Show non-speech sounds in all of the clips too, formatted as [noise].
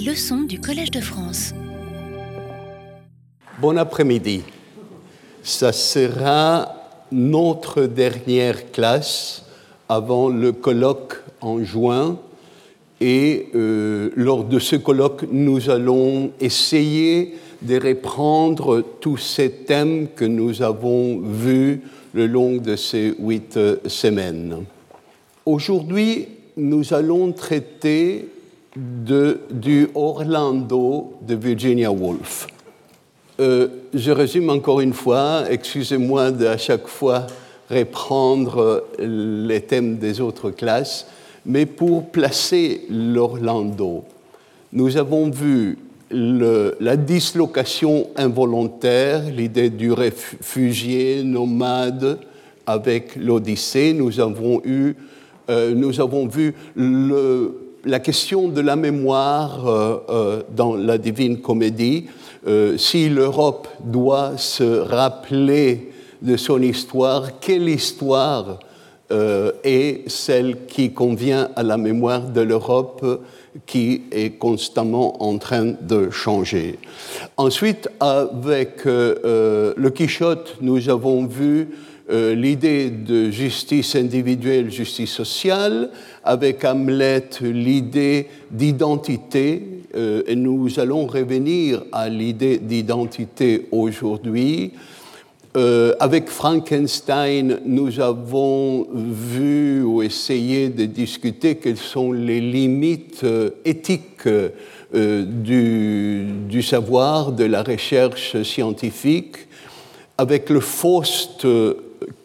Leçons du Collège de France. Bon après-midi. Ça sera notre dernière classe avant le colloque en juin. Et euh, lors de ce colloque, nous allons essayer de reprendre tous ces thèmes que nous avons vus le long de ces huit semaines. Aujourd'hui, nous allons traiter de, du Orlando de Virginia Woolf. Euh, je résume encore une fois, excusez-moi d'à chaque fois reprendre les thèmes des autres classes, mais pour placer l'Orlando, nous avons vu la dislocation involontaire, l'idée du réfugié nomade avec l'Odyssée. Nous avons eu, euh, nous avons vu le, la question de la mémoire euh, euh, dans la Divine Comédie. Euh, si l'Europe doit se rappeler de son histoire, quelle histoire est celle qui convient à la mémoire de l'Europe qui est constamment en train de changer? Ensuite, avec le Quichotte, nous avons vu euh, l'idée de justice individuelle, justice sociale, avec Hamlet l'idée d'identité, euh, et nous allons revenir à l'idée d'identité aujourd'hui. Euh, avec Frankenstein, nous avons vu ou essayé de discuter quelles sont les limites éthiques du, du, savoir, de la recherche scientifique. Avec le Faust,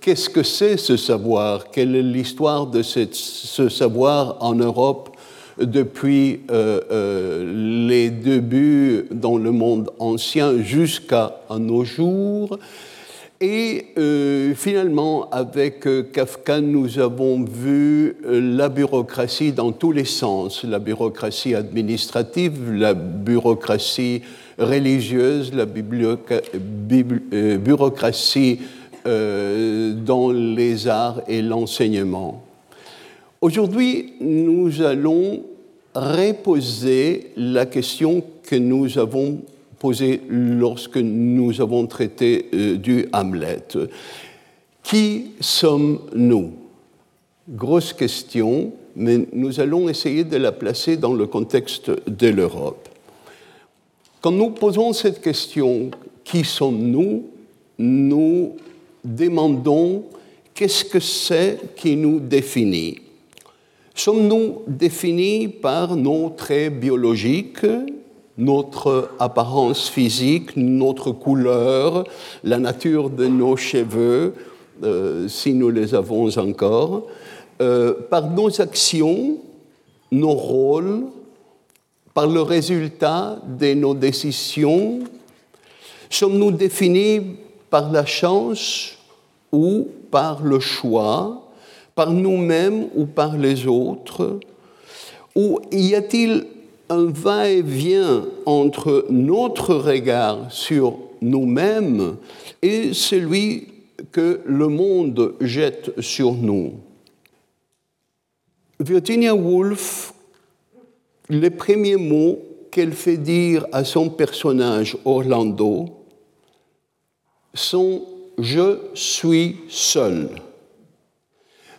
qu'est-ce que c'est ce savoir? Quelle est l'histoire de ce savoir en Europe depuis euh, euh, les débuts dans le monde ancien jusqu'à nos jours? Et euh, finalement, avec Kafka, nous avons vu la bureaucratie dans tous les sens, la bureaucratie administrative, la bureaucratie religieuse, la bureaucratie euh, dans les arts et l'enseignement. Aujourd'hui, nous allons reposer la question que nous avons posée lorsque nous avons traité euh, du Hamlet. Qui sommes-nous? Grosse question, mais nous allons essayer de la placer dans le contexte de l'Europe. Quand nous posons cette question, qui sommes-nous? Nous demandons qu'est-ce que c'est qui nous définit. Sommes-nous définis par nos traits biologiques, notre apparence physique, notre couleur, la nature de nos cheveux, euh, si nous les avons encore, euh, par nos actions, nos rôles, par le résultat de nos décisions? Sommes-nous définis par la chance ou par le choix, par nous-mêmes ou par les autres Ou y a-t-il un va-et-vient entre notre regard sur nous-mêmes et celui que le monde jette sur nous? Virginia Woolf, les premiers mots qu'elle fait dire à son personnage Orlando sont je suis seul.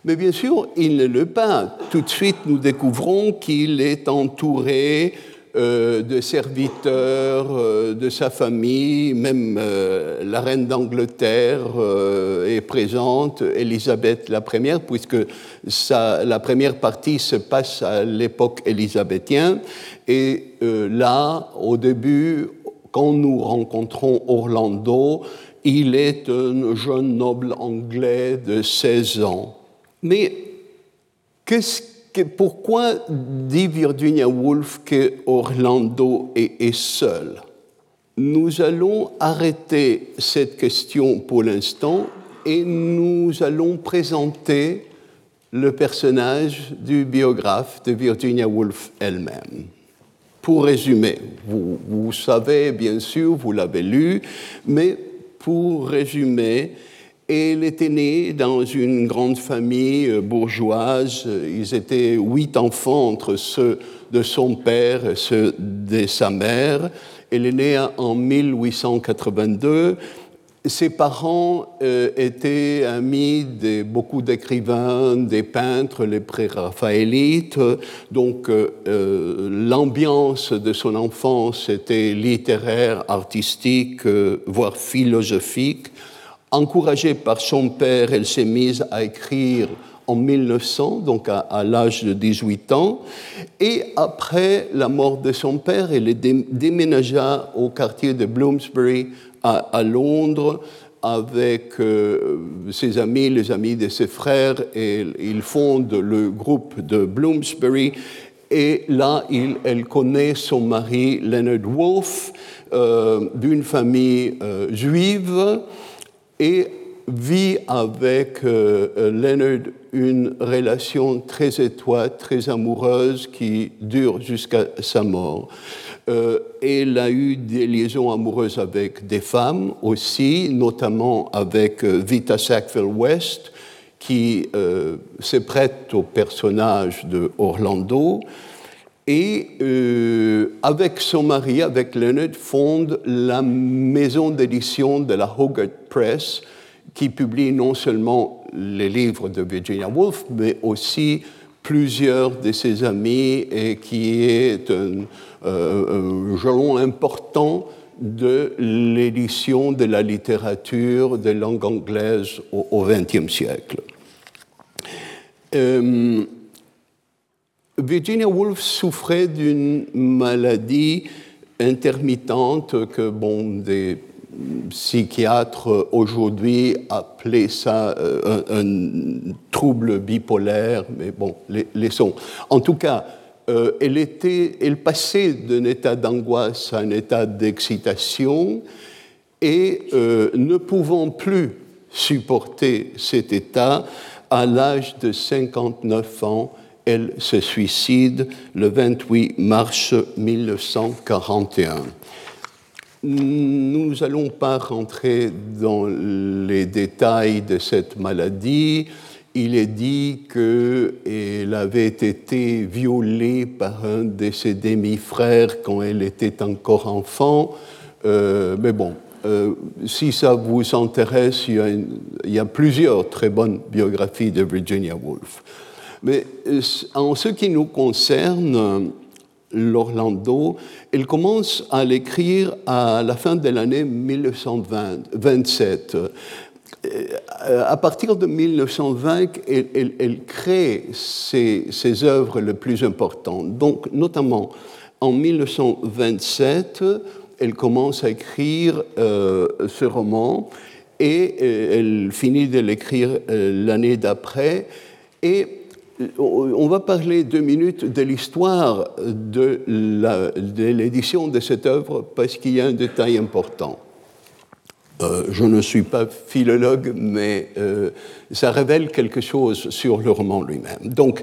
Mais bien sûr, il ne l'est pas. Tout de suite, nous découvrons qu'il est entouré euh, de serviteurs, euh, de sa famille, même euh, la reine d'Angleterre est présente, Élisabeth la première, puisque la première partie se passe à l'époque élisabéthienne. Et là, au début, quand nous rencontrons Orlando, il est un jeune noble anglais de 16 ans. Mais pourquoi dit Virginia Woolf que Orlando est, seul? Nous allons arrêter cette question pour l'instant et nous allons présenter le personnage du biographe de Virginia Woolf elle-même. Pour résumer, vous, vous savez bien sûr, vous l'avez lu, mais pour résumer, il était né dans une grande famille bourgeoise. Ils étaient huit enfants entre ceux de son père et ceux de sa mère. Il est né en 1882 ses parents euh, étaient amis de beaucoup d'écrivains, des peintres, les pré-raphaélites. Donc euh, euh, l'ambiance de son enfance était littéraire, artistique, voire philosophique. Encouragée par son père, elle s'est mise à écrire en 1900, donc à, à l'âge de 18 ans. Et après la mort de son père, elle déménagea au quartier de Bloomsbury à, Londres avec euh, ses amis, les amis de ses frères, et il fonde le groupe de Bloomsbury. Et là, elle connaît son mari Leonard Wolfe, euh, d'une famille euh, juive, et vit avec Leonard une relation très étroite, très amoureuse, qui dure jusqu'à sa mort. Euh, elle a eu des liaisons amoureuses avec des femmes aussi, notamment avec euh, Vita Sackville West, qui euh, se prête au personnage de Orlando. Et avec son mari, avec Leonard, fonde la maison d'édition de la Hogarth Press, qui publie non seulement les livres de Virginia Woolf, mais aussi plusieurs de ses amis et qui est un, euh, jalon important de l'édition de la littérature de langue anglaise au XXe siècle. Euh, Virginia Woolf souffrait d'une maladie intermittente que bon, des psychiatres aujourd'hui appelaient ça euh, un, trouble bipolaire, mais bon, laissons. En tout cas, euh, elle, était, elle passait d'un état d'angoisse à un état d'excitation et euh, ne pouvant plus supporter cet état, à l'âge de 59 ans, elle se suicide le 28 mars 1941. Nous n'allons pas rentrer dans les détails de cette maladie il est dit qu'elle avait été violée par un de ses demi-frères quand elle était encore enfant. Euh, mais bon, euh, si ça vous intéresse, il y, a plusieurs très bonnes biographies de Virginia Woolf. Mais euh, en ce qui nous concerne, l'Orlando, elle commence à l'écrire à la fin de l'année 1927. Euh, à partir de 1920, elle, crée ses, œuvres les plus importantes. Donc, notamment en 1927, elle commence à écrire euh, ce roman et euh, elle finit de l'écrire l'année d'après. Et on va parler deux minutes de l'histoire de l'édition de cette œuvre parce qu'il y a un détail important. Euh, je ne suis pas philologue, mais euh, ça révèle quelque chose sur le roman lui-même. Donc,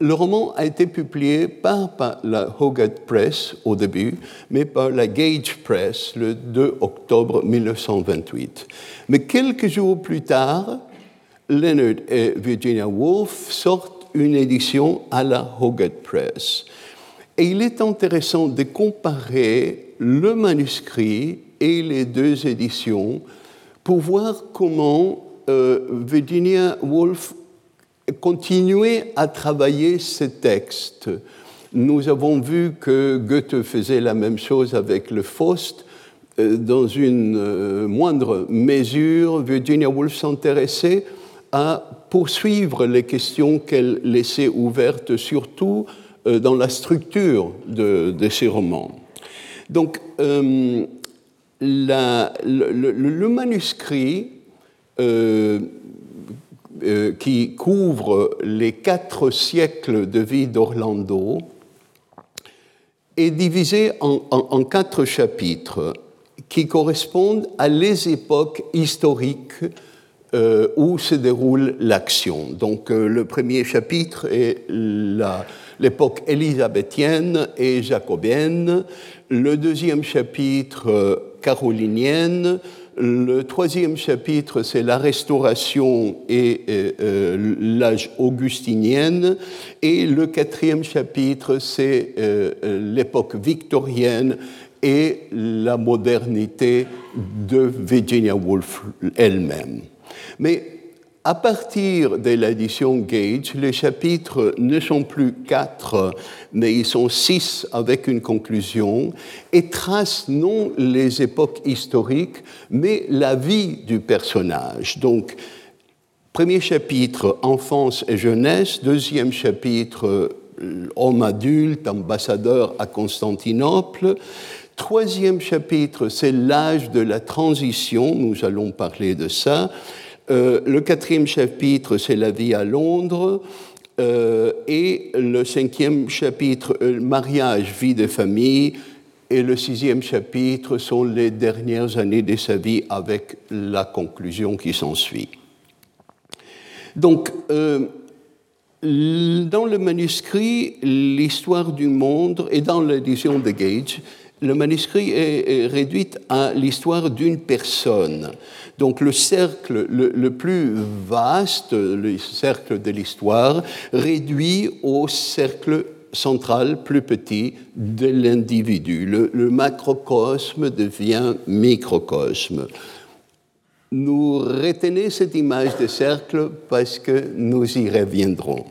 le roman a été publié pas par la Hogarth Press au début, mais par la Gage Press le 2 octobre 1928. Mais quelques jours plus tard, Leonard et Virginia Woolf sortent une édition à la Hogarth Press. Et il est intéressant de comparer le manuscrit et les deux éditions pour voir comment euh, Virginia Woolf continuait à travailler ces textes. Nous avons vu que Goethe faisait la même chose avec le Faust. Euh, dans une euh, moindre mesure, Virginia Woolf s'intéressait à poursuivre les questions qu'elle laissait ouvertes, surtout dans la structure de, ses romans. Donc, le, manuscrit euh, euh, qui couvre les quatre siècles de vie d'Orlando est divisé en, quatre chapitres qui correspondent à les époques historiques euh, où se déroule l'action. Donc le premier chapitre est l'époque élisabéthienne et jacobienne. Le deuxième chapitre carolinienne, Le troisième chapitre, c'est la restauration et l'âge augustinienne. Et le quatrième chapitre, c'est l'époque victorienne et la modernité de Virginia Woolf elle-même. Mais à partir de l'édition Gage, les chapitres ne sont plus quatre, mais ils sont six avec une conclusion et tracent non les époques historiques, mais la vie du personnage. Donc, premier chapitre, enfance et jeunesse, deuxième chapitre, homme adulte, ambassadeur à Constantinople, Troisième chapitre, c'est l'âge de la transition, nous allons parler de ça. Euh, le quatrième chapitre, c'est la vie à Londres. Euh, et le cinquième chapitre, euh, mariage, vie de famille. Et le sixième chapitre sont les dernières années de sa vie avec la conclusion qui s'ensuit. Donc, dans le manuscrit, l'histoire du monde, et dans l'édition de Gage, le manuscrit est réduit à l'histoire d'une personne. Donc le cercle le, plus vaste, le cercle de l'histoire, réduit au cercle central plus petit de l'individu. Le, macrocosme devient microcosme. Nous retenez cette image de cercle parce que nous y reviendrons.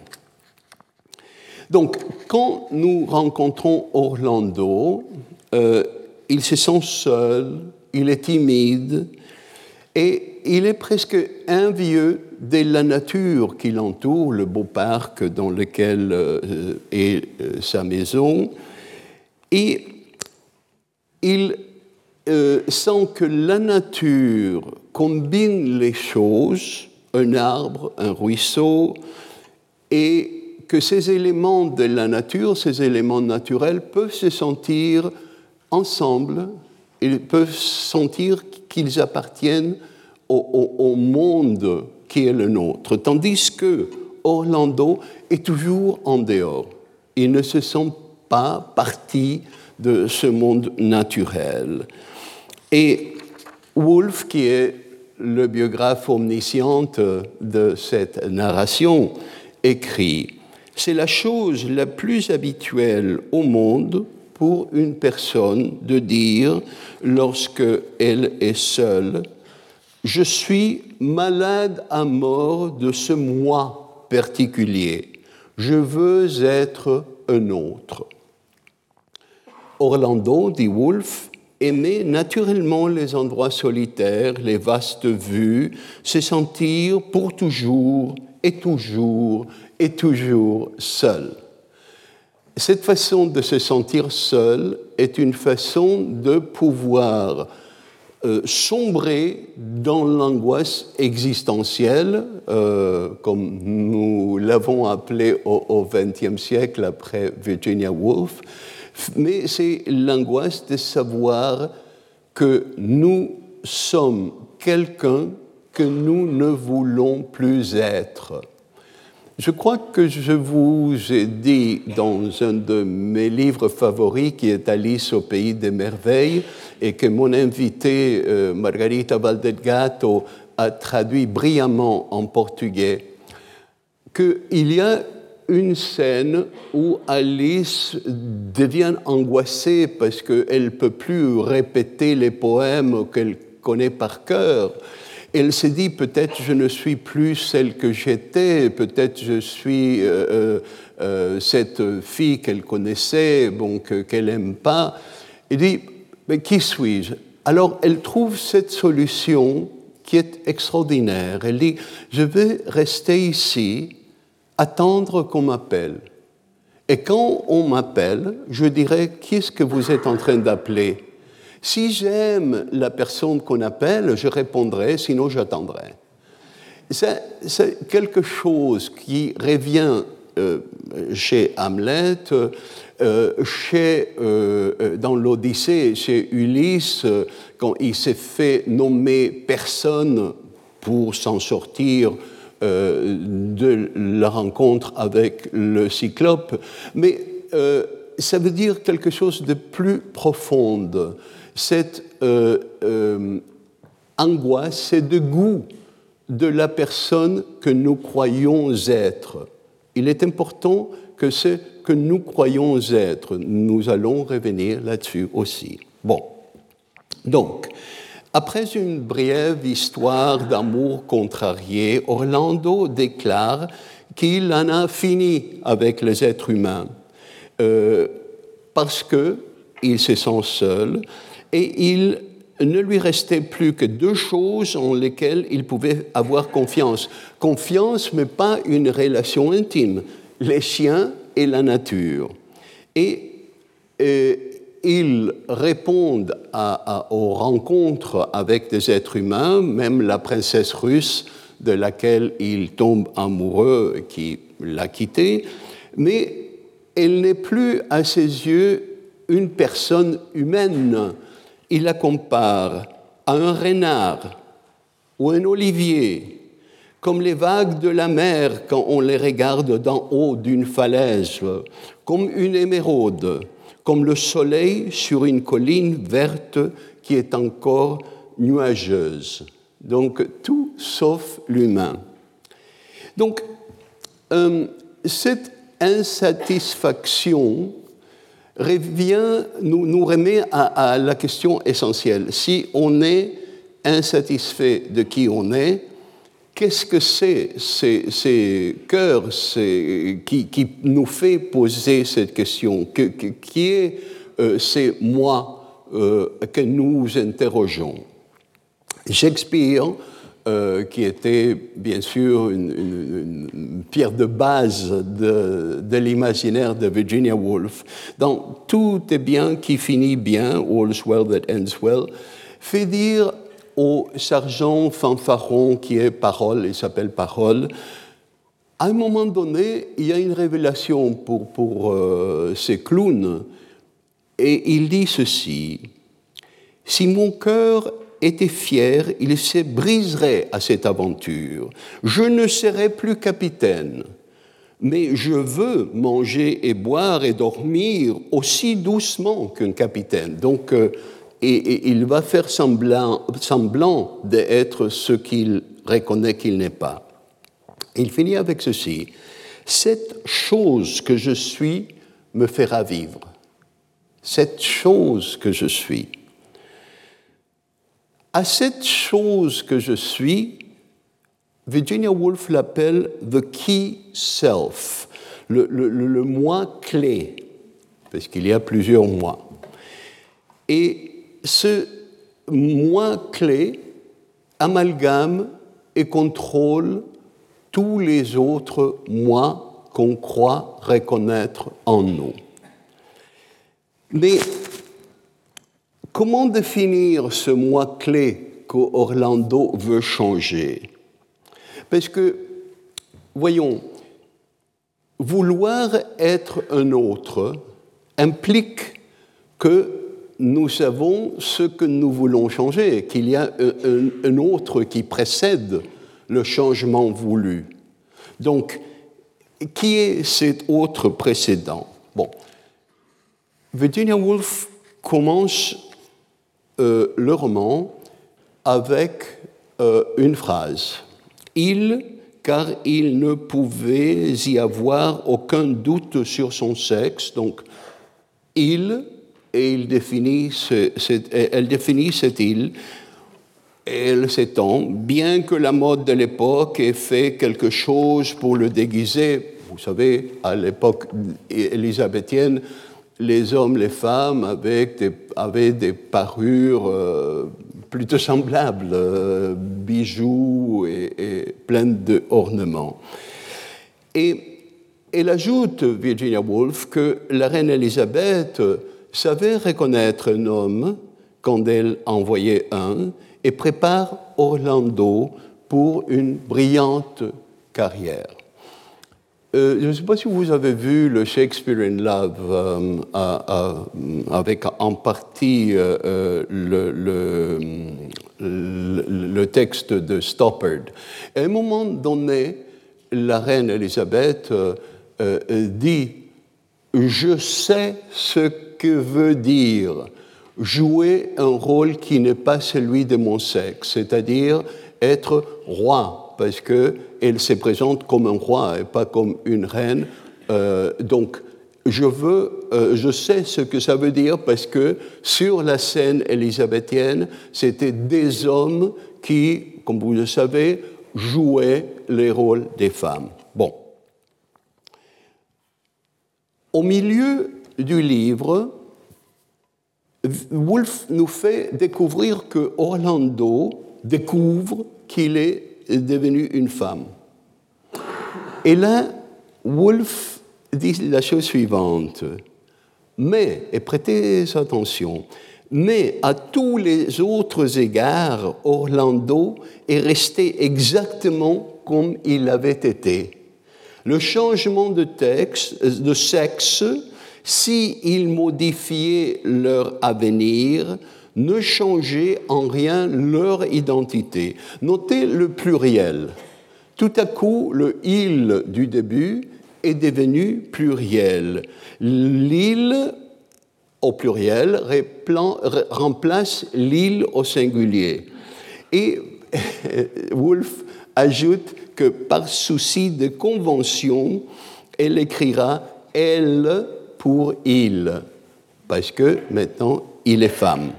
Donc, quand nous rencontrons Orlando, euh, il se sent seul, il est timide, et il est presque envieux de la nature qui l'entoure, le beau parc dans lequel euh, est euh, sa maison. Et il sent que la nature combine les choses, un arbre, un ruisseau, et que ces éléments de la nature, ces éléments naturels, peuvent se sentir ensemble, ils peuvent sentir qu'ils appartiennent au, monde qui est le nôtre, tandis que Orlando est toujours en dehors. Il ne se sent pas partie de ce monde naturel. Et Wolfe, qui est le biographe omnisciente de cette narration, écrit C'est la chose la plus habituelle au monde pour une personne de dire, lorsque elle est seule, je suis malade à mort de ce moi particulier. Je veux être un autre. Orlando, dit Wolfe, aimait naturellement les endroits solitaires, les vastes vues, se sentir pour toujours et toujours et toujours seul. Cette façon de se sentir seul est une façon de pouvoir euh, sombrer dans l'angoisse existentielle, euh, comme nous l'avons appelé au XXe siècle après Virginia Woolf, mais c'est l'angoisse de savoir que nous sommes quelqu'un que nous ne voulons plus être. Je crois que je vous ai dit dans un de mes livres favoris, qui est Alice au pays des merveilles, et que mon invité euh, Margarita Valdelgato a traduit brillamment en portugais, qu'il y a une scène où Alice devient angoissée parce qu'elle ne peut plus répéter les poèmes qu'elle connaît par cœur elle s'est dit peut-être je ne suis plus celle que j'étais, peut-être je suis euh, euh, euh, cette fille qu'elle connaissait, bon, qu'elle n'aime pas. Elle dit mais qui suis-je? Alors elle trouve cette solution qui est extraordinaire. Elle dit je vais rester ici, attendre qu'on m'appelle. Et quand on m'appelle, je dirai qui est-ce que vous êtes en train d'appeler? Si j'aime la personne qu'on appelle, je répondrai, sinon j'attendrai. C'est quelque chose qui revient euh, chez Hamlet, euh, chez, euh, dans l'Odyssée, chez Ulysse, quand il s'est fait nommer personne pour s'en sortir de la rencontre avec le cyclope, mais ça veut dire quelque chose de plus profond cette euh, euh, angoisse et de goût de la personne que nous croyons être. Il est important que ce que nous croyons être, nous allons revenir là-dessus aussi. Bon, donc, après une brève histoire d'amour contrarié, Orlando déclare qu'il en a fini avec les êtres humains euh, parce qu'il se sent seul et il ne lui restait plus que deux choses en lesquelles il pouvait avoir confiance. Confiance, mais pas une relation intime, les chiens et la nature. Et, euh, ils répondent aux rencontres avec des êtres humains, même la princesse russe de laquelle il tombe amoureux, qui l'a quitté, mais elle n'est plus à ses yeux une personne humaine. Il la compare à un renard ou un olivier, comme les vagues de la mer quand on les regarde d'en haut d'une falaise, comme une émeraude, comme le soleil sur une colline verte qui est encore nuageuse. Donc tout sauf l'humain. Donc euh, cette insatisfaction revient, nous, nous remet à, la question essentielle. Si on est insatisfait de qui on est, qu'est-ce que c'est ces, ces cœurs qui, qui, nous fait poser cette question? Que, Qui est euh, moi euh, que nous interrogeons? Shakespeare, euh, qui était bien sûr une, pierre de base de, l'imaginaire de Virginia Woolf, dans Tout est bien qui finit bien, All's well that ends well, fait dire au sergent fanfaron qui est Parole, il s'appelle Parole, à un moment donné, il y a une révélation pour, pour euh, ces clowns, et il dit ceci, Si mon cœur était fier, il se briserait à cette aventure. Je ne serai plus capitaine, mais je veux manger et boire et dormir aussi doucement qu'un capitaine. Donc, euh, et, il va faire semblant, semblant d'être ce qu'il reconnaît qu'il n'est pas. Il finit avec ceci. Cette chose que je suis me fera vivre. Cette chose que je suis à cette chose que je suis, Virginia Woolf l'appelle the key self, le, moi clé, parce qu'il y a plusieurs moi. Et ce moi clé amalgame et contrôle tous les autres moi qu'on croit reconnaître en nous. Mais Comment définir ce moi clé qu'Orlando veut changer? Parce que, voyons, vouloir être un autre implique que nous savons ce que nous voulons changer, qu'il y a un, autre qui précède le changement voulu. Donc, qui est cet autre précédent? Bon, Virginia Woolf commence euh, le roman avec euh, une phrase. Il, car il ne pouvait y avoir aucun doute sur son sexe, donc il, et il elle définit cette île, elle s'étend, bien que la mode de l'époque ait fait quelque chose pour le déguiser. Vous savez, à l'époque élisabéthienne, les hommes, les femmes avaient des, parures euh, plutôt semblables, euh, bijoux et, et pleines d'ornements. Et elle ajoute, Virginia Woolf, que la reine Élisabeth savait reconnaître un homme quand elle envoyait un et prépare Orlando pour une brillante carrière. Euh, je ne sais pas si vous avez vu le Shakespeare in Love euh, avec en partie euh, le, le, texte de Stoppard. À un moment donné, la reine Elisabeth dit Je sais ce que veut dire jouer un rôle qui n'est pas celui de mon sexe, c'est-à-dire être roi, parce qu'elle se présente comme un roi et pas comme une reine. Euh, donc, je veux, euh, je sais ce que ça veut dire parce que sur la scène élisabéthienne, c'était des hommes qui, comme vous le savez, jouaient les rôles des femmes. Bon. Au milieu du livre, Wolf nous fait découvrir que Orlando découvre qu'il est devenu une femme. Et là, Wolf dit la chose suivante. Mais, et prêtez attention, mais à tous les autres égards, Orlando est resté exactement comme il avait été. Le changement de, texte, sexe, s'il il modifiait leur avenir, ne changeait en rien leur identité. Notez le pluriel. Tout à coup, le il du début est devenu pluriel. L'île au pluriel remplace l'île au singulier. Et [laughs] Wolf ajoute que par souci de convention, elle écrira elle pour il, parce que maintenant il est femme.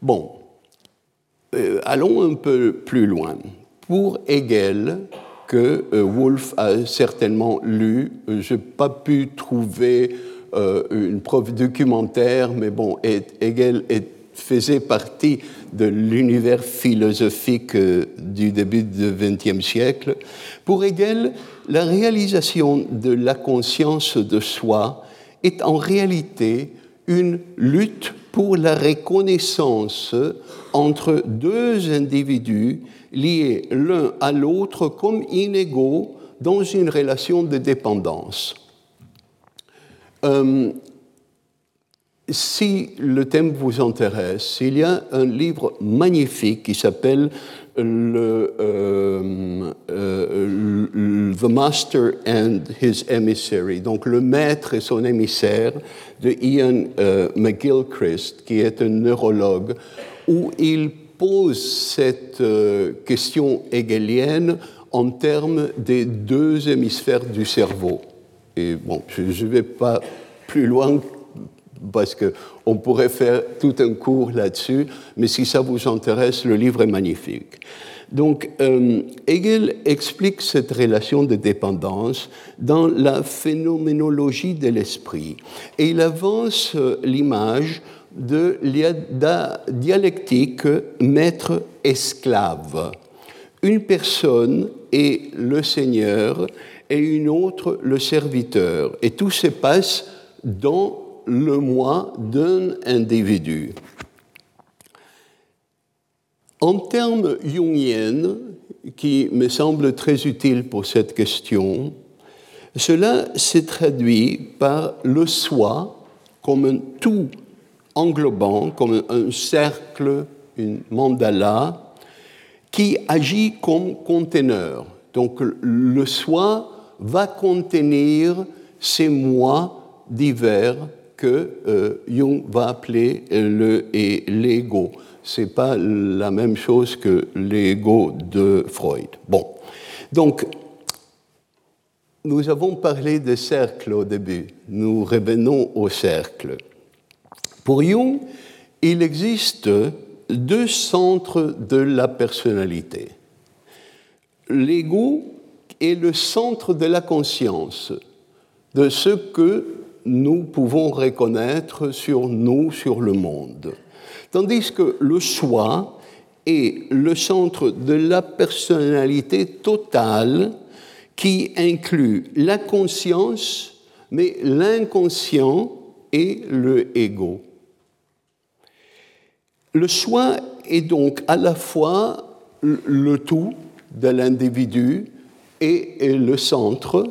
Bon, euh, allons un peu plus loin. Pour Hegel, que euh, Wolf a certainement lu. Euh, Je n'ai pas pu trouver euh, une preuve documentaire, mais bon, Hegel faisait partie de l'univers philosophique du début du XXe siècle. Pour Hegel, la réalisation de la conscience de soi est en réalité une lutte pour la reconnaissance entre deux individus liés l'un à l'autre comme inégaux dans une relation de dépendance. Euh, si le thème vous intéresse, il y a un livre magnifique qui s'appelle le, euh, euh, The Master and His Emissary, donc le maître et son émissaire de Ian McGilchrist, qui est un neurologue, où il pose cette euh, question hegelienne en termes des deux hémisphères du cerveau. Et bon, je ne vais pas plus loin parce qu'on pourrait faire tout un cours là-dessus, mais si ça vous intéresse, le livre est magnifique. Donc, euh, Hegel explique cette relation de dépendance dans la phénoménologie de l'esprit. Et il avance euh, l'image de la dialectique maître-esclave. Une personne est le Seigneur et une autre le serviteur. Et tout se passe dans le moi d'un individu. En termes jungiens, qui me semblent très utiles pour cette question, cela s'est traduit par le soi comme un tout englobant comme un cercle, une mandala, qui agit comme conteneur. Donc le soi va contenir ces moi divers que euh, Jung va appeler le et l'ego. C'est pas la même chose que l'ego de Freud. Bon, donc nous avons parlé de cercle au début. Nous revenons au cercle. Pour Jung, il existe deux centres de la personnalité. L'ego est le centre de la conscience, de ce que nous pouvons reconnaître sur nous, sur le monde. Tandis que le soi est le centre de la personnalité totale qui inclut la conscience, mais l'inconscient et le ego. Le soi est donc à la fois le tout de l'individu et le centre,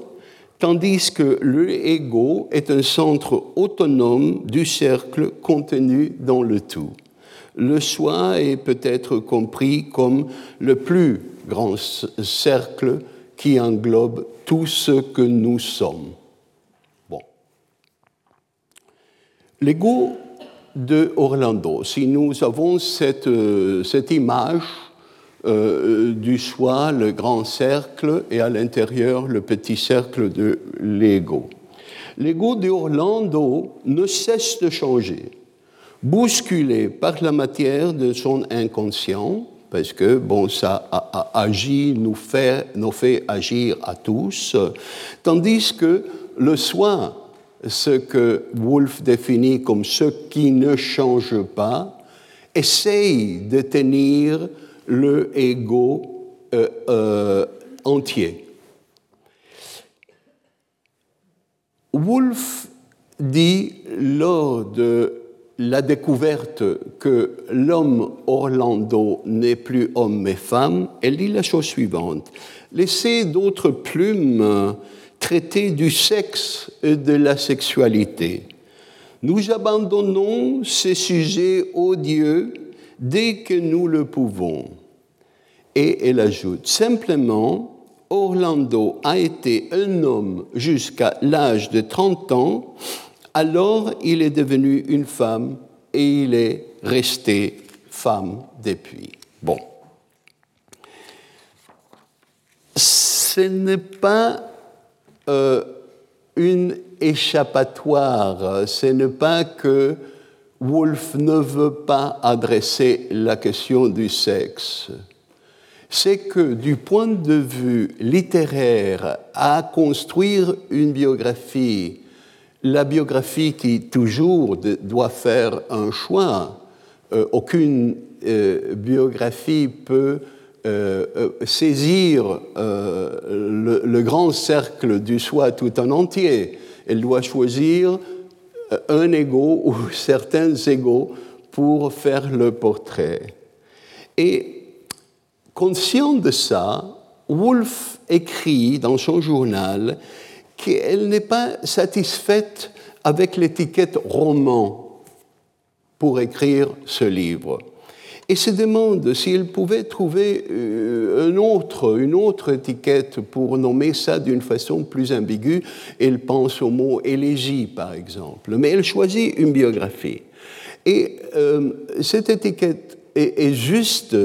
tandis que le ego est un centre autonome du cercle contenu dans le tout. Le soi est peut-être compris comme le plus grand cercle qui englobe tout ce que nous sommes. Bon. L'ego de Orlando. Si nous avons cette, euh, cette image euh, du soi, le grand cercle, et à l'intérieur le petit cercle de l'ego. L'ego de Orlando ne cesse de changer, bousculé par la matière de son inconscient, parce que bon, ça agit, nous fait, nous fait agir à tous, tandis que le soi, ce que Wolff définit comme ce qui ne change pas, essaye de tenir le ego euh, euh, entier. Wolff dit lors de la découverte que l'homme Orlando n'est plus homme mais femme, elle dit la chose suivante. Laissez d'autres plumes traiter du sexe et de la sexualité. Nous abandonnons ces sujets odieux dès que nous le pouvons. Et elle ajoute, simplement, Orlando a été un homme jusqu'à l'âge de 30 ans, alors il est devenu une femme et il est resté femme depuis. Bon. Ce n'est pas euh, une échappatoire, ce n'est pas que Wolff ne veut pas adresser la question du sexe c'est que du point de vue littéraire, à construire une biographie, la biographie qui toujours doit faire un choix, euh, aucune euh, biographie peut euh, saisir le, le, grand cercle du soi tout en entier. Elle doit choisir un ego ou [laughs] certains égaux pour faire le portrait. Et Conscient de ça, Woolf écrit dans son journal qu'elle n'est pas satisfaite avec l'étiquette roman pour écrire ce livre. Et se demande s'il pouvait trouver euh, un autre, une autre étiquette pour nommer ça d'une façon plus ambiguë. Elle pense au mot élégie, par exemple. Mais elle choisit une biographie. Et euh, cette étiquette est juste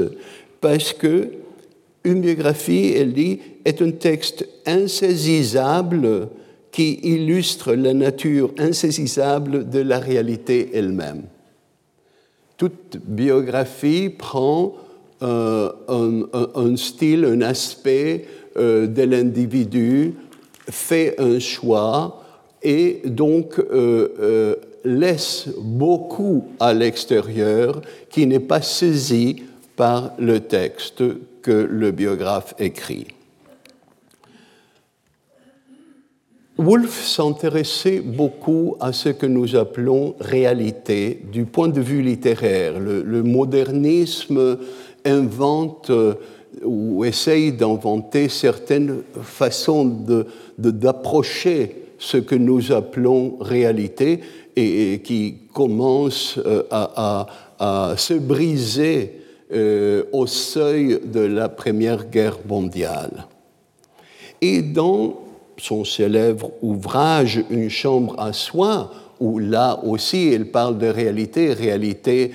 parce que une biographie, elle dit, est un texte insaisissable qui illustre la nature insaisissable de la réalité elle-même. Toute biographie prend euh, un, style, un aspect euh, de l'individu, fait un choix et donc euh, laisse beaucoup à l'extérieur qui n'est pas saisi par le texte que le biographe écrit. Wolff s'intéressait beaucoup à ce que nous appelons réalité du point de vue littéraire. Le, modernisme invente euh, ou essaye d'inventer certaines façons d'approcher de, ce que nous appelons réalité et, qui commence euh, à, à se briser euh, au seuil de la Première Guerre mondiale. Et dans son célèbre ouvrage Une chambre à soi, où là aussi il parle de réalité, réalité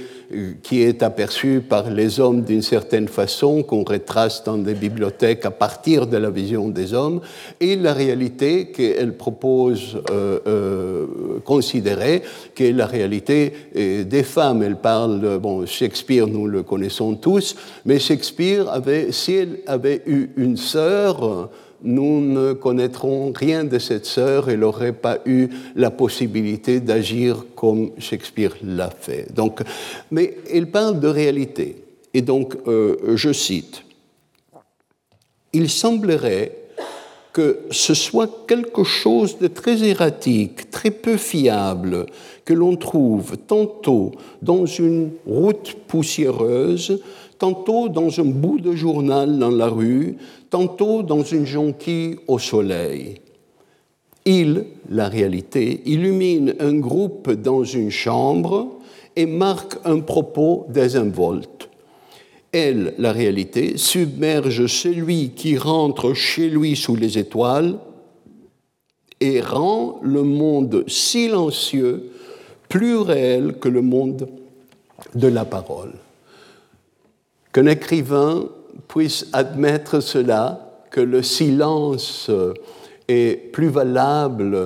qui est aperçue par les hommes d'une certaine façon, qu'on retrace dans des bibliothèques à partir de la vision des hommes, et la réalité qu'elle propose euh, euh, considérer, qui est la réalité des femmes. Elle parle, bon, Shakespeare, nous le connaissons tous, mais Shakespeare avait, s'il avait eu une sœur, nous ne connaîtrons rien de cette sœur, elle n'aurait pas eu la possibilité d'agir comme Shakespeare l'a fait. Donc, mais elle parle de réalité. Et donc, euh, je cite, Il semblerait que ce soit quelque chose de très erratique, très peu fiable, que l'on trouve tantôt dans une route poussiéreuse, tantôt dans un bout de journal dans la rue, tantôt dans une jonquille au soleil. Il, la réalité, illumine un groupe dans une chambre et marque un propos désinvolte. Elle, la réalité, submerge celui qui rentre chez lui sous les étoiles et rend le monde silencieux plus réel que le monde de la parole. Qu'un écrivain puisse admettre cela, que le silence est plus valable,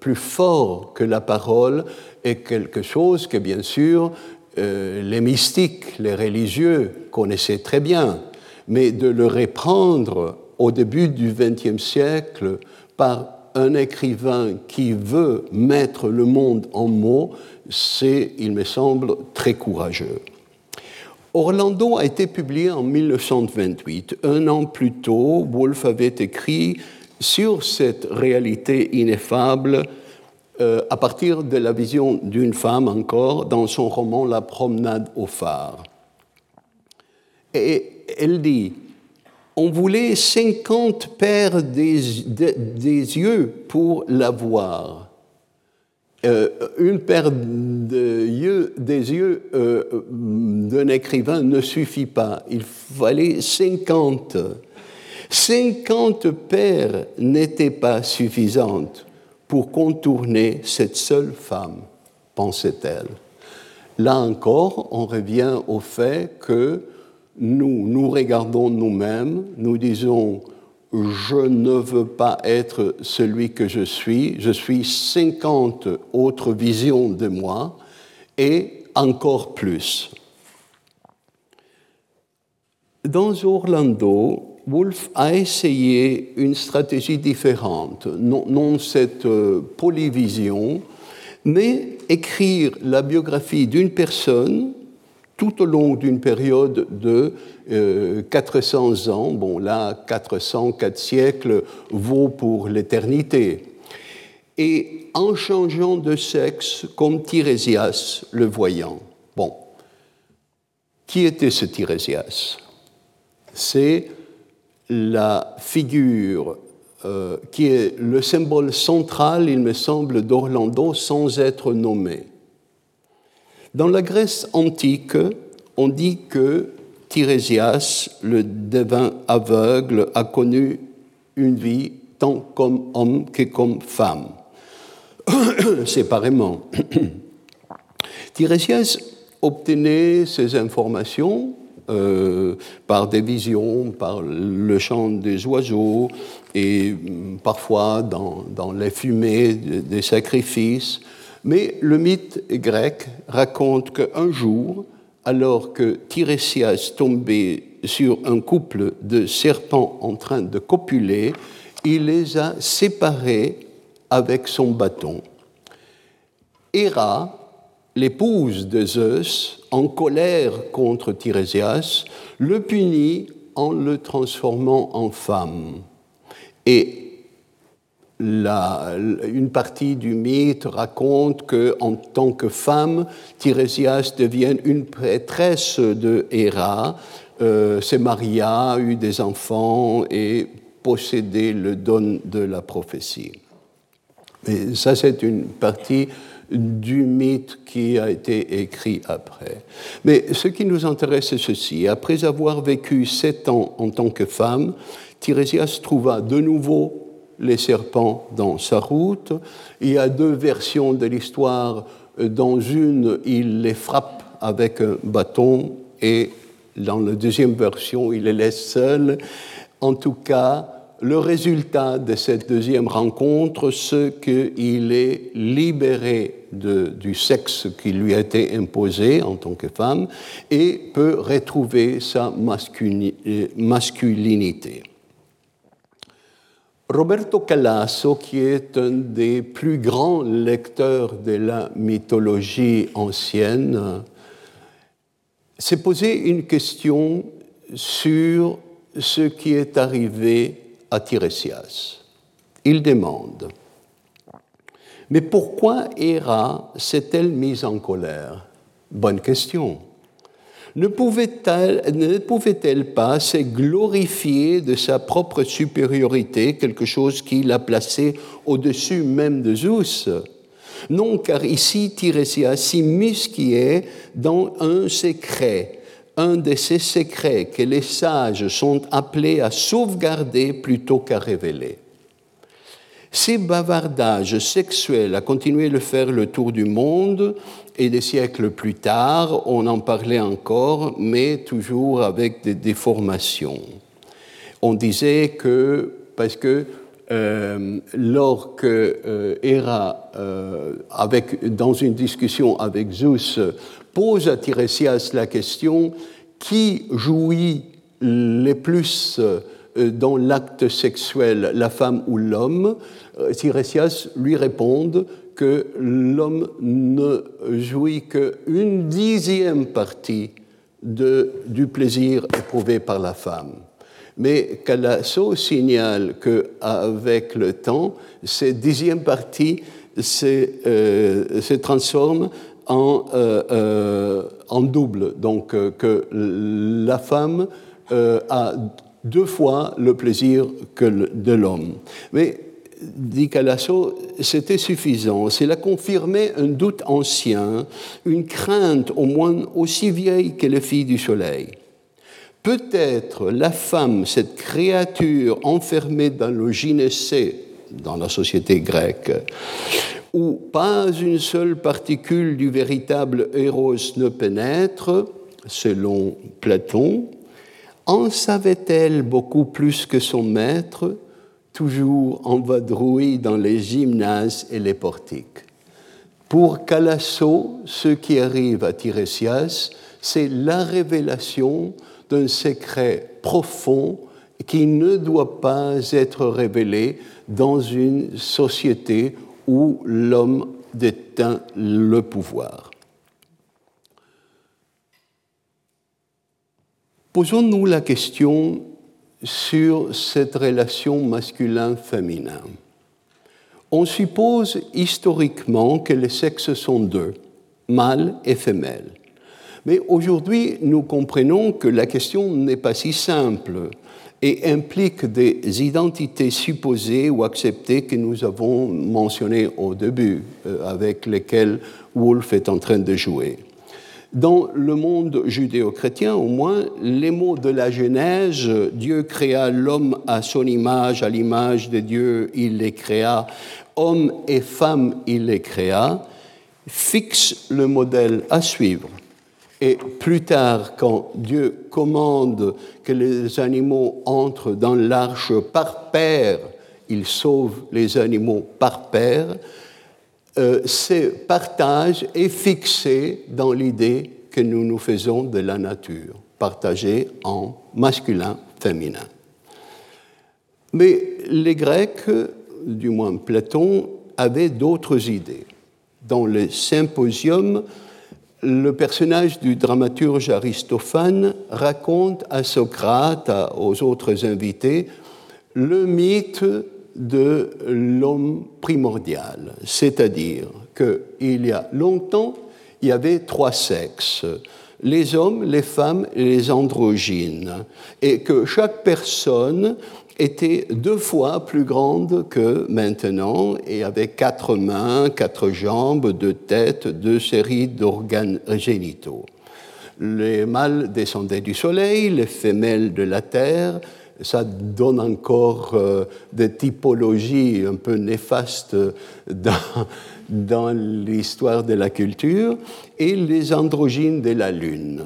plus fort que la parole, est quelque chose que, bien sûr, euh, les mystiques, les religieux connaissaient très bien, mais de le reprendre au début du XXe siècle par un écrivain qui veut mettre le monde en mots, c'est, il me semble, très courageux. Orlando a été publié en 1928. Un an plus tôt, Wolfe avait écrit sur cette réalité ineffable euh, à partir de la vision d'une femme encore dans son roman La promenade au phare. Et elle dit, on voulait 50 paires des, des yeux pour la voir. Euh, une paire de yeux, des yeux euh, d'un écrivain ne suffit pas. Il fallait 50. 50 paires n'étaient pas suffisantes pour contourner cette seule femme, pensait-elle. Là encore, on revient au fait que nous nous regardons nous-mêmes, nous disons je ne veux pas être celui que je suis, je suis 50 autres visions de moi et encore plus. Dans Orlando, Wolf a essayé une stratégie différente, non, cette euh, polyvision, mais écrire la biographie d'une personne tout au long d'une période de 400 euh, ans. Bon, là, 400, 4 siècles vaut pour l'éternité. Et en changeant de sexe, comme Tirésias le voyant. Bon, qui était ce Tirésias C'est la figure euh, qui est le symbole central, il me semble, d'Orlando sans être nommé. Dans la Grèce antique, on dit que Tirésias, le devin aveugle, a connu une vie tant comme homme que comme femme, [coughs] séparément. [coughs] Tirésias obtenait ces informations euh, par des visions, par le chant des oiseaux et mm, parfois dans, dans les fumées des sacrifices. Mais le mythe grec raconte qu'un jour, alors que Tirésias tombait sur un couple de serpents en train de copuler, il les a séparés avec son bâton. Héra, l'épouse de Zeus, en colère contre Tirésias, le punit en le transformant en femme. Une partie du mythe raconte qu'en tant que femme, Tirésias devient une prêtresse de Héra, euh, s'est mariée, a eu des enfants et possédait le don de la prophétie. Mais ça, c'est une partie du mythe qui a été écrit après. Mais ce qui nous intéresse, c'est ceci. Après avoir vécu sept ans en tant que femme, Tirésias trouva de nouveau les serpents dans sa route. Il y a deux versions de l'histoire. Dans une, il les frappe avec un bâton et dans la deuxième version, il les laisse seuls. En tout cas, le résultat de cette deuxième rencontre, c'est qu'il est libéré du sexe qui lui a été imposé en tant que femme et peut retrouver sa masculinité. Roberto Calasso, qui est un des plus grands lecteurs de la mythologie ancienne, s'est posé une question sur ce qui est arrivé à Tiresias. Il demande Mais pourquoi Héra s'est-elle mise en colère? Bonne question ne pouvait-elle pas se glorifier de sa propre supériorité, quelque chose qui l'a placée au-dessus même de Zeus? Non, car ici Tirésias s'immisciait dans un secret, un de ces secrets que les sages sont appelés à sauvegarder plutôt qu'à révéler. Ces bavardages sexuels a continué de faire le tour du monde et des siècles plus tard, on en parlait encore, mais toujours avec des déformations. On disait que, parce que euh, lorsque euh, Héra, euh, avec, dans une discussion avec Zeus, pose à Tiresias la question qui jouit les plus euh, dans l'acte sexuel, la femme ou l'homme, Tiresias lui répond que l'homme ne jouit qu'une dixième partie du plaisir éprouvé par la femme. Mais Calasso signale qu'avec le temps, cette dixième partie se, euh, transforme en, euh, euh, en, double, donc que la femme a deux fois le plaisir que de l'homme. Mais dit Calasso, c'était suffisant. Cela confirmait un doute ancien, une crainte au moins aussi vieille que les filles du soleil. Peut-être la femme, cette créature enfermée dans le gynécée, dans la société grecque, où pas une seule particule du véritable héros ne pénètre, selon Platon, en savait-elle beaucoup plus que son maître toujours en vadrouille dans les gymnases et les portiques. Pour Calasso, ce qui arrive à Tiresias, c'est la révélation d'un secret profond qui ne doit pas être révélé dans une société où l'homme détient le pouvoir. Posons-nous la question sur cette relation masculin-féminin. On suppose historiquement que les sexes sont deux, mâle et femelle. Mais aujourd'hui, nous comprenons que la question n'est pas si simple et implique des identités supposées ou acceptées que nous avons mentionnées au début, euh, avec lesquelles Wolff est en train de jouer. Dans le monde judéo-chrétien, au moins, les mots de la Genèse, Dieu créa l'homme à son image, à l'image de Dieu, il les créa, homme et femme, il les créa, fixent le modèle à suivre. Et plus tard, quand Dieu commande que les animaux entrent dans l'arche par paire, il sauve les animaux par paire, euh, ce partage est fixé dans l'idée que nous nous faisons de la nature, partagée en masculin, féminin. Mais les Grecs, du moins Platon, avaient d'autres idées. Dans le symposium, le personnage du dramaturge Aristophane raconte à Socrate, aux autres invités, le mythe de l'homme primordial, c'est-à-dire qu'il y a longtemps, il y avait trois sexes, les hommes, les femmes et les androgynes, et que chaque personne était deux fois plus grande que maintenant et avait quatre mains, quatre jambes, deux têtes, deux séries d'organes génitaux. Les mâles descendaient du soleil, les femelles de la terre, ça donne encore euh, des typologies un peu néfastes dans, dans l'histoire de la culture, et les androgynes de la Lune.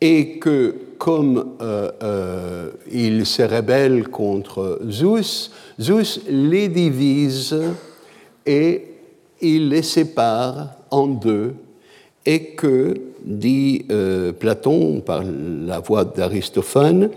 Et que comme euh, euh, il se rebelle contre Zeus, Zeus les divise et il les sépare en deux, et que, dit Platon par la voix d'Aristophane,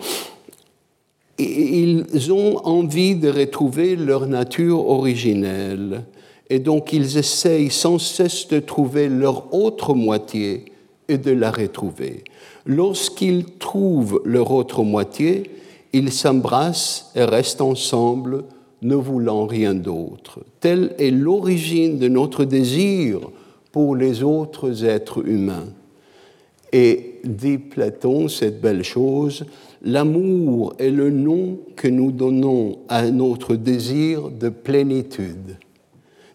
ils ont envie de retrouver leur nature originelle. Et donc ils essayent sans cesse de trouver leur autre moitié et de la retrouver. Lorsqu'ils trouvent leur autre moitié, ils s'embrassent et restent ensemble, ne voulant rien d'autre. Telle est l'origine de notre désir pour les autres êtres humains. Et dit Platon cette belle chose, L'amour est le nom que nous donnons à notre désir de plénitude,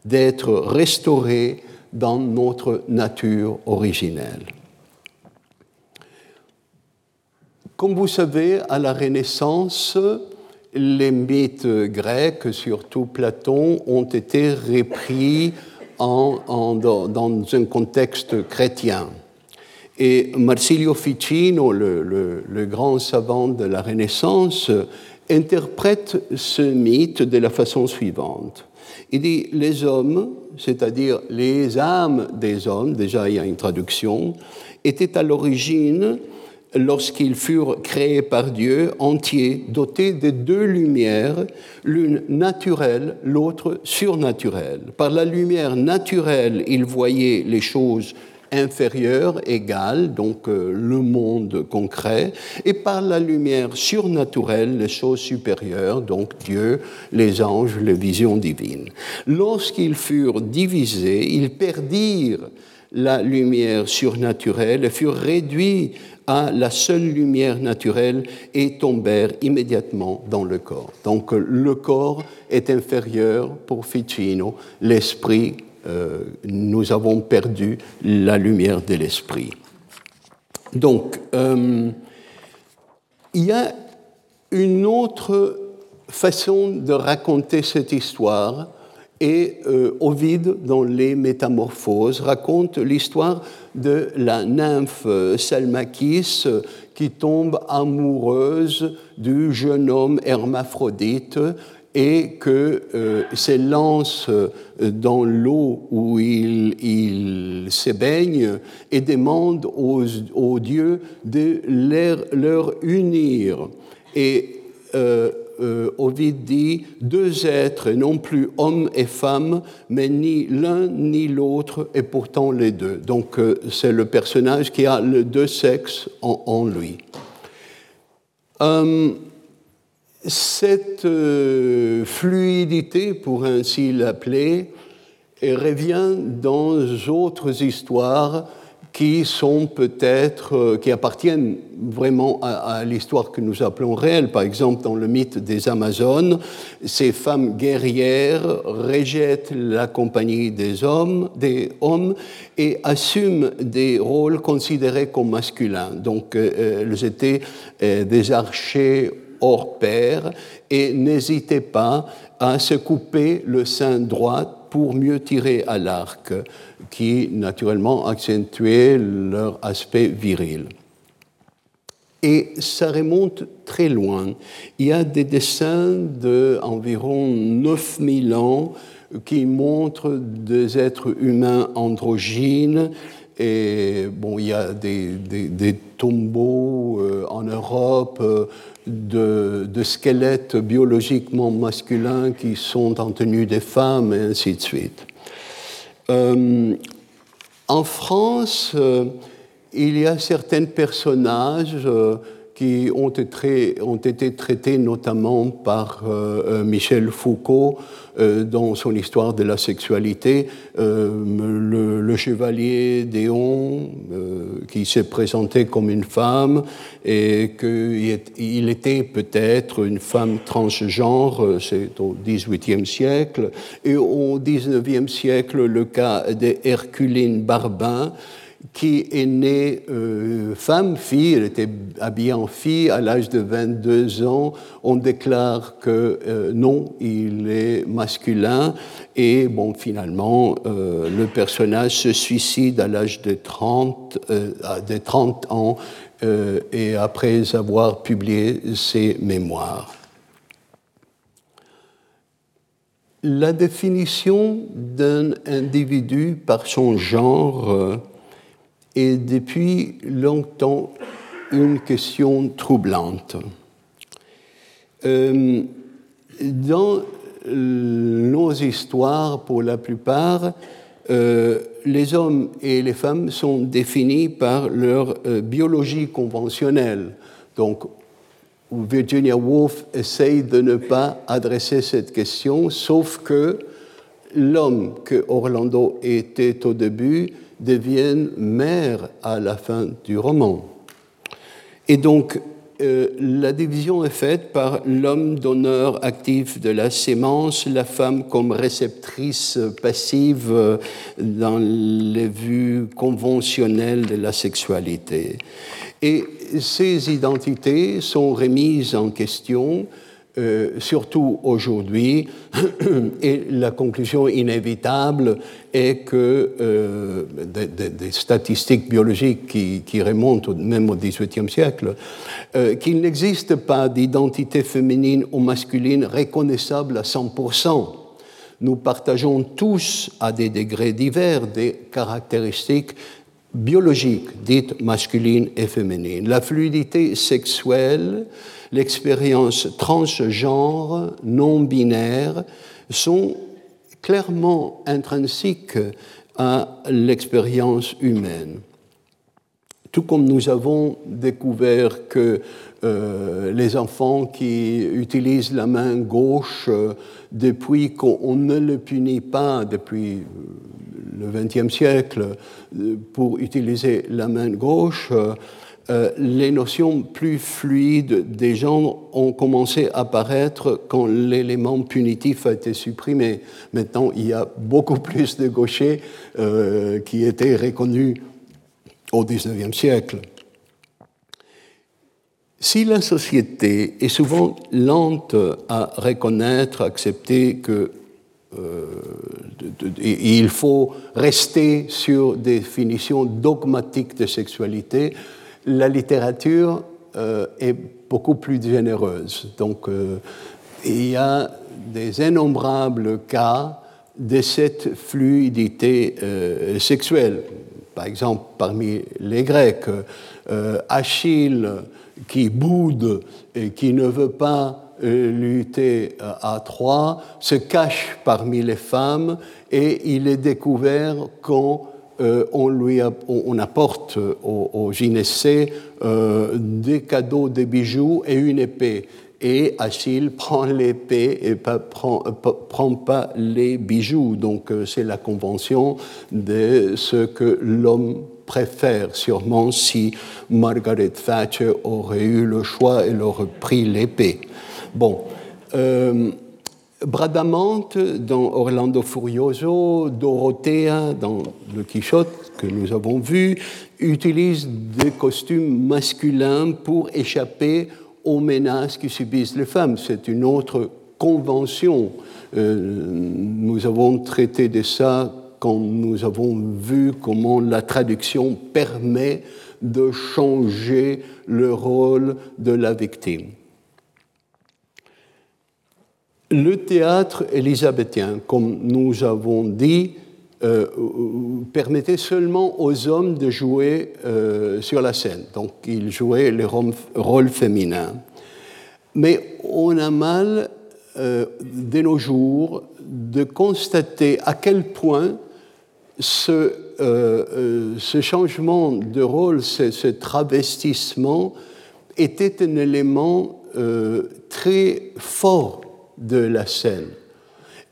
d'être restauré dans notre nature originelle. Comme vous savez, à la Renaissance, les mythes grecs, surtout Platon, ont été repris dans un contexte chrétien. Et Marsilio Ficino, le, grand savant de la Renaissance, interprète ce mythe de la façon suivante. Il dit les hommes, c'est-à-dire les âmes des hommes, déjà il y a une traduction, étaient à l'origine lorsqu'ils furent créés par Dieu, entiers, dotés de deux lumières, l'une naturelle, l'autre surnaturelle. Par la lumière naturelle, ils voyaient les choses inférieures, égales, donc euh, le monde concret, et par la lumière surnaturelle, les choses supérieures, donc Dieu, les anges, les visions divines. Lorsqu'ils furent divisés, ils perdirent la lumière surnaturelle et furent réduits à la seule lumière naturelle et tombèrent immédiatement dans le corps. Donc le corps est inférieur pour Ficino, l'esprit, euh, nous avons perdu la lumière de l'esprit. Donc, euh, il y a une autre façon de raconter cette histoire et euh, Ovide, dans les Métamorphoses, raconte l'histoire de la nymphe euh, Salmakis qui tombe amoureuse du jeune homme hermaphrodite et que s'élance dans l'eau où il, il, se baigne et demande aux, dieux de leur, unir. Et euh, Ovid dit deux êtres, non plus homme et femme, mais ni l'un ni l'autre, et pourtant les deux. Donc euh, c'est le personnage qui a les deux sexes en, lui. Euh, cette fluidité, pour ainsi l'appeler, revient dans d'autres histoires qui sont peut-être, euh, qui appartiennent vraiment à, l'histoire que nous appelons réelle. Par exemple, dans le mythe des Amazones, ces femmes guerrières rejettent la compagnie des hommes, des hommes et assument des rôles considérés comme masculins. Donc, euh, euh, elles étaient des archers hors pair et n'hésitaient pas à se couper le sein droit pour mieux tirer à l'arc qui naturellement accentuait leur aspect viril. Et ça remonte très loin. Il y a des dessins d'environ 9000 ans qui montrent des êtres humains androgynes. Et bon, il y a des, des, tombeaux euh, en Europe euh, de, squelettes biologiquement masculins qui sont en tenue des femmes, et ainsi de suite. Euh, en France, euh, il y a certains personnages euh, qui ont été, ont été, traités notamment par Michel Foucault dans son histoire de la sexualité. Le, chevalier Déon, qui s'est présenté comme une femme et qu'il était peut-être une femme transgenre, c'est au XVIIIe siècle, et au XIXe siècle, le cas de Herculine Barbin, qui est née euh, femme, fille, elle était habillée en fille à l'âge de 22 ans. On déclare que euh, non, il est masculin. Et bon, finalement, euh, le personnage se suicide à l'âge de 30, de 30 ans et après avoir publié ses mémoires. La définition d'un individu par son genre est depuis longtemps une question troublante. Euh, dans nos histoires, pour la plupart, euh, les hommes et les femmes sont définis par leur euh, biologie conventionnelle. Donc, Virginia Woolf essaye de ne pas adresser cette question, sauf que l'homme que Orlando était au début deviennent mères à la fin du roman. Et donc, euh, la division est faite par l'homme donneur actif de la sémence, la femme comme réceptrice passive euh, dans les vues conventionnelles de la sexualité. Et ces identités sont remises en question euh, surtout aujourd'hui, [clears throat] et la conclusion inévitable est que euh, des, statistiques biologiques qui, remontent même au XVIIIe siècle, euh, qu'il n'existe pas d'identité féminine ou masculine reconnaissable à 100%. Nous partageons tous, à des degrés divers, des caractéristiques biologiques dites masculines et féminines. La fluidité sexuelle, l'expérience transgenre, non binaire, sont clairement intrinsèques à l'expérience humaine. Tout comme nous avons découvert que euh, les enfants qui utilisent la main gauche euh, depuis qu'on ne le punit pas depuis le XXe siècle euh, pour utiliser la main gauche, les notions plus fluides des gens ont commencé à apparaître quand l'élément punitif a été supprimé. Maintenant, il y a beaucoup plus de gauchers qui étaient reconnus au XIXe siècle. Si la société est souvent lente à reconnaître, accepter que euh, il faut rester sur des définitions dogmatiques de sexualité, la littérature euh, est beaucoup plus généreuse. Donc, euh, il y a des innombrables cas de cette fluidité sexuelle. Par exemple, parmi les Grecs, Achille qui boude et qui ne veut pas euh, lutter euh, à trois se cache parmi les femmes et il est découvert quand euh, on, lui on, apporte au, au gynécée des cadeaux, des bijoux et une épée. Et Achille [laughs] prend l'épée et ne prend, prend, pas les bijoux. Donc c'est la convention de ce que l'homme préfère sûrement si Margaret Thatcher aurait eu le choix, elle aurait pris l'épée. Bon. Euh, Bradamante dans Orlando Furioso, Dorothea dans Le Quichotte que nous avons vu, utilise des costumes masculins pour échapper aux menaces qui subissent les femmes. C'est une autre convention. Euh, nous avons traité de ça quand nous avons vu comment la traduction permet de changer le rôle de la victime. Le théâtre élisabéthien, comme nous avons dit, euh, permettait seulement aux hommes de jouer euh, sur la scène. Donc, ils jouaient les rôles féminins. Mais on a mal, euh, de nos jours, de constater à quel point ce, euh, euh, ce, changement de rôle, ce, travestissement, était un élément euh, très fort de la scène.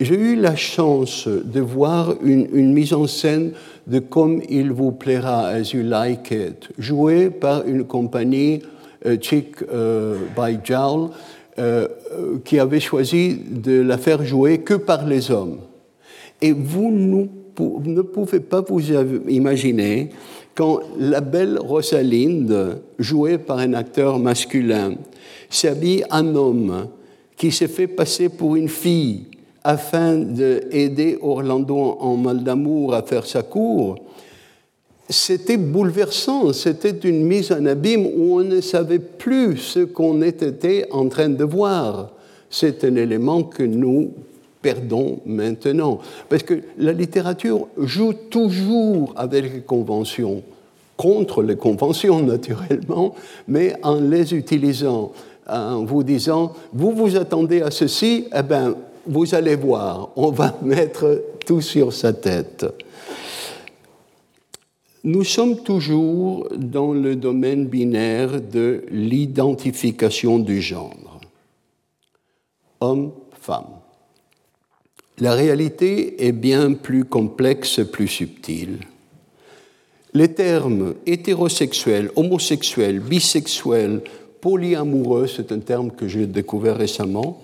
J'ai eu la chance de voir une, mise en scène de Comme il vous plaira, As You Like It, jouée par une compagnie, Chick by Jowl, qui avait choisi de la faire jouer que par les hommes. Et vous nous ne pouvez pas vous imaginer quand la belle Rosalinde, jouée par un acteur masculin, s'habille en homme qui s'est fait passer pour une fille afin d'aider Orlando en mal d'amour à faire sa cour, c'était bouleversant, c'était une mise en abîme où on ne savait plus ce qu'on était en train de voir. C'est un élément que nous perdons maintenant. Parce que la littérature joue toujours avec les conventions, contre les conventions [laughs] naturellement, mais en les utilisant, en vous disant, vous vous attendez à ceci, eh bien, vous allez voir, on va [laughs] mettre tout sur sa tête. Nous sommes toujours dans le domaine binaire de l'identification du genre. Homme-femme. La réalité est bien plus complexe, plus subtile. Les termes hétérosexuel, homosexuel, bisexuel, polyamoureux, c'est un terme que j'ai découvert récemment,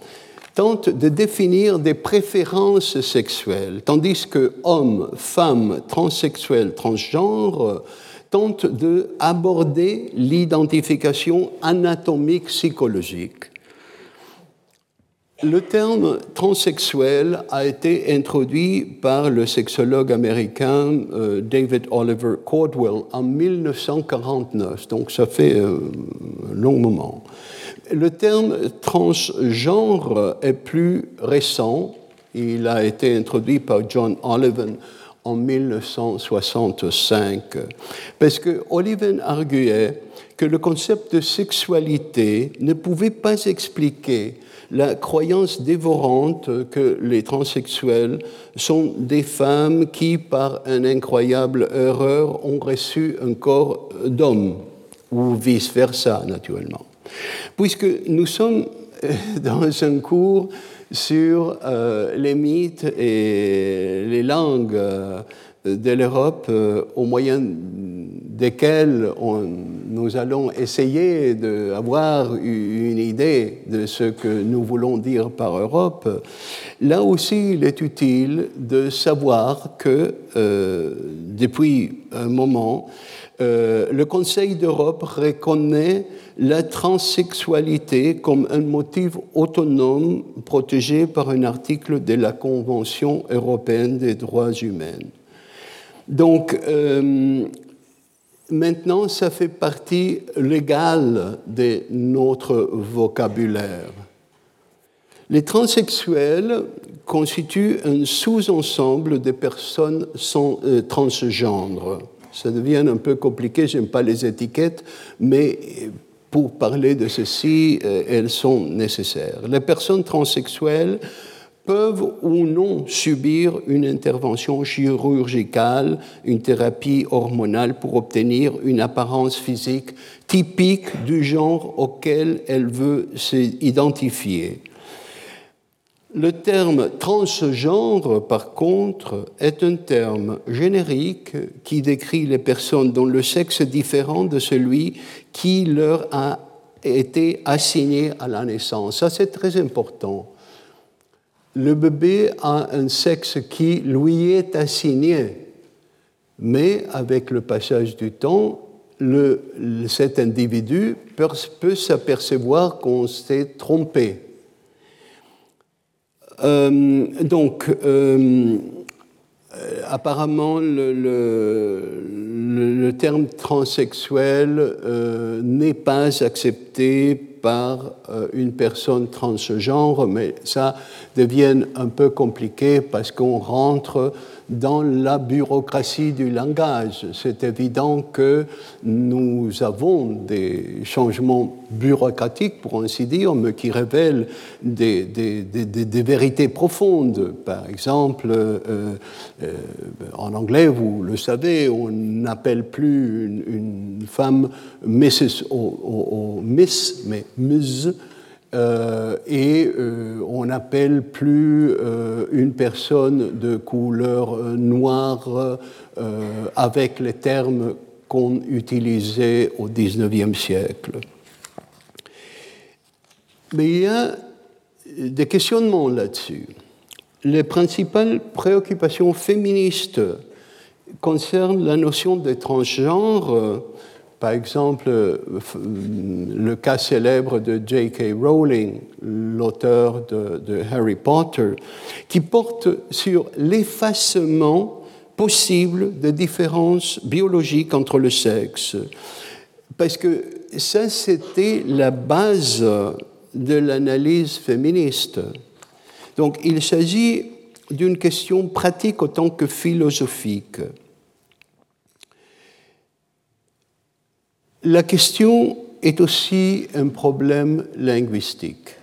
tentent de définir des préférences sexuelles, tandis que hommes, femmes, transsexuels, transgenres tentent d'aborder l'identification anatomique psychologique Le terme transsexuel a été introduit par le sexologue américain euh, David Oliver Cordwell en 1949, donc ça fait euh, long moment. Le terme transgenre est plus récent. Il a été introduit par John Oliven en 1965, parce que Oliven arguait que le concept de sexualité ne pouvait pas expliquer la croyance dévorante que les transsexuels sont des femmes qui, par une incroyable erreur, ont reçu un corps d'homme, ou vice-versa, naturellement. Puisque nous sommes dans un cours sur euh, les mythes et les langues euh, de l'Europe euh, au moyen desquels nous allons essayer d'avoir une idée de ce que nous voulons dire par Europe, là aussi il est utile de savoir que depuis un moment, le Conseil d'Europe reconnaît la transsexualité comme un motif autonome protégé par un article de la Convention européenne des droits humains. Donc, euh, maintenant, ça fait partie légale de notre vocabulaire. Les transsexuels constituent un sous-ensemble des personnes sans, euh, transgenres. Ça devient un peu compliqué, j'aime pas les étiquettes, mais pour parler de ceci, euh, elles sont nécessaires. Les personnes transsexuelles peuvent ou non subir une intervention chirurgicale, une thérapie hormonale pour obtenir une apparence physique typique du genre auquel elles veulent s'identifier. Le terme transgenre, par contre, est un terme générique qui décrit les personnes dont le sexe est différent de celui qui leur a été assigné à la naissance. Ça, c'est très important. Le bébé a un sexe qui lui est assigné, mais avec le passage du temps, cet individu peut, s'apercevoir qu'on s'est trompé. Euh, donc, euh, apparemment, le, le, terme transsexuel euh, n'est pas accepté par une personne transgenre, mais ça devient un peu compliqué parce qu'on rentre dans la bureaucratie du langage. C'est évident que nous avons des changements bureaucratiques, pour ainsi dire, mais qui révèlent des, vérités profondes. Par exemple, euh, euh, en anglais, vous le savez, on n'appelle plus une, femme Mrs. Ou, Miss, mais Ms. Euh, et euh, on n'appelle plus euh, une personne de couleur noire avec les termes qu'on utilisait au XIXe siècle. Mais il y a des questionnements là-dessus. Les principales préoccupations féministes concernent la notion de transgenre par exemple, le cas célèbre de J.K. Rowling, l'auteur de, Harry Potter, qui porte sur l'effacement possible de différences biologiques entre le sexe. Parce que ça, c'était la base de l'analyse féministe. Donc, il s'agit d'une question pratique autant que philosophique. La question est aussi un problème linguistique.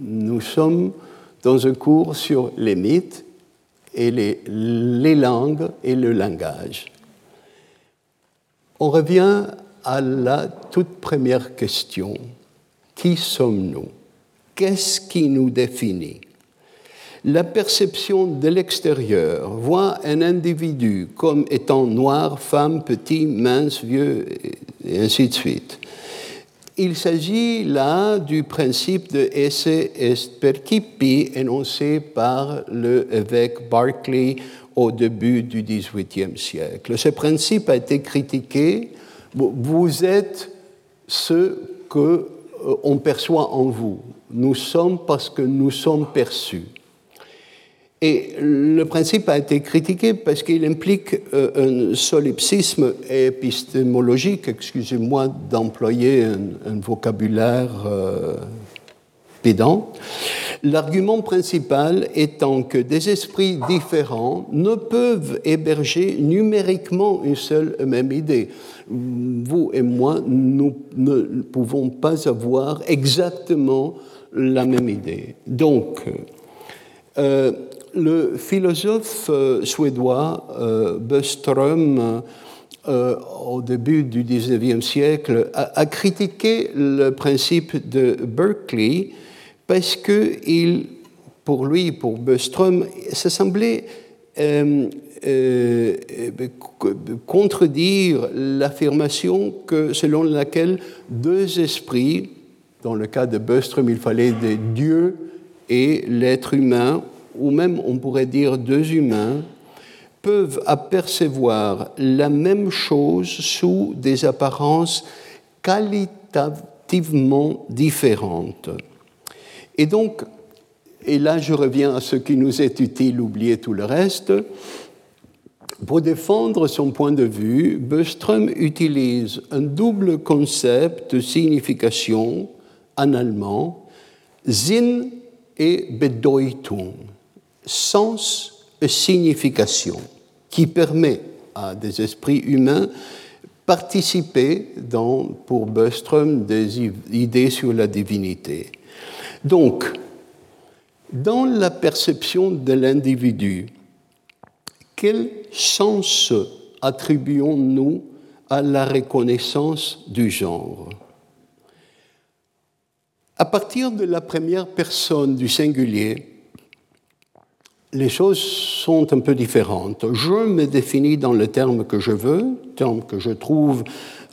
Nous sommes dans un cours sur les mythes et les, langues et le langage. On revient à la toute première question. Qui sommes-nous? Qu'est-ce qui nous définit? La perception de l'extérieur voit un individu comme étant noir, femme, petit, mince, vieux, et ainsi de suite. Il s'agit là du principe de esse est percipi énoncé par l'évêque Berkeley au début du XVIIIe siècle. Ce principe a été critiqué. Vous êtes ce que euh, on perçoit en vous. Nous sommes parce que nous sommes perçus. Et le principe a été critiqué parce qu'il implique euh, un solipsisme épistémologique, excusez-moi d'employer un, vocabulaire euh, pédant. L'argument principal étant que des esprits différents ne peuvent héberger numériquement une seule et même idée. Vous et moi, nous ne pouvons pas avoir exactement la même idée. Donc, euh, le philosophe euh, suédois euh, Böström, euh, au début du XIXe siècle, a, critiqué le principe de Berkeley parce que pour lui, pour Böström, ça semblait contredire l'affirmation selon laquelle deux esprits, dans le cas de Böström, il fallait des dieux et l'être humain, ou même on pourrait dire deux humains, peuvent apercevoir la même chose sous des apparences qualitativement différentes. Et donc, et là je reviens à ce qui nous est utile, oublier tout le reste, pour défendre son point de vue, Böström utilise un double concept de signification en allemand, Sinn et Bedeutung sens et signification qui permet à des esprits humains participer pour Böström des idées sur la divinité. Donc, dans la perception de l'individu, quel sens attribuons-nous à la reconnaissance du genre? À partir de la première personne du singulier, les choses sont un peu différentes. Je me définis dans le terme que je veux, terme que je trouve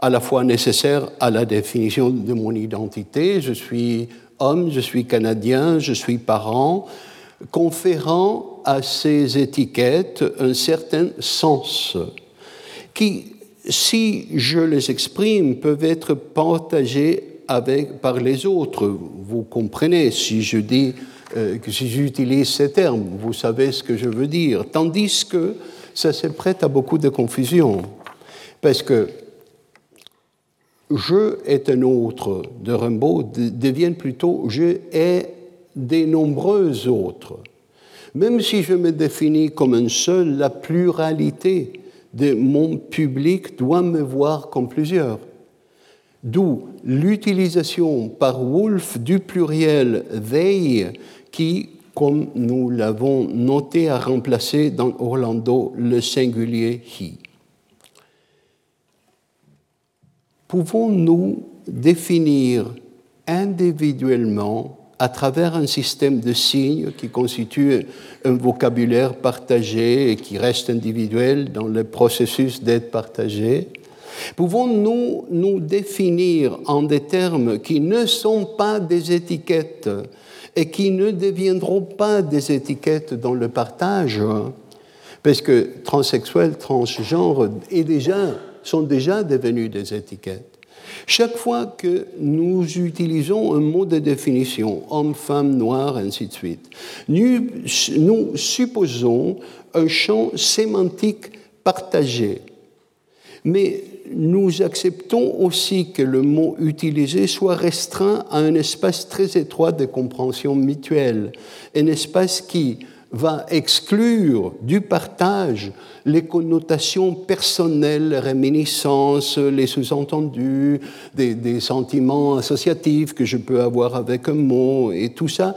à la fois nécessaire à la définition de mon identité. Je suis homme, je suis canadien, je suis parent, conférant à ces étiquettes un certain sens qui, si je les exprime, peuvent être partagés par les autres. Vous comprenez, si je dis que si j'utilise ces termes, vous savez ce que je veux dire. Tandis que ça se prête à beaucoup de confusion. Parce que je est un autre de Rimbaud deviennent plutôt je est des nombreux autres. Même si je me définis comme un seul, la pluralité de mon public doit me voir comme plusieurs. D'où l'utilisation par Wolff du pluriel they qui, comme nous l'avons noté, a remplacé dans Orlando le singulier he. Pouvons-nous définir individuellement à travers un système de signes qui constitue un vocabulaire partagé et qui reste individuel dans le processus d'être partagé, pouvons-nous nous définir en des termes qui ne sont pas des étiquettes, et qui ne deviendront pas des étiquettes dans le partage, parce que transsexuel, transgenre déjà, sont déjà devenus des étiquettes. Chaque fois que nous utilisons un mot de définition, homme, femme, noir, ainsi de suite, nous, nous supposons un champ sémantique partagé. Mais nous acceptons aussi que le mot utilisé soit restreint à un espace très étroit de compréhension mutuelle, un espace qui va exclure du partage les connotations personnelles, les réminiscences, les sous-entendus, des, sentiments associatifs que je peux avoir avec un mot, et tout ça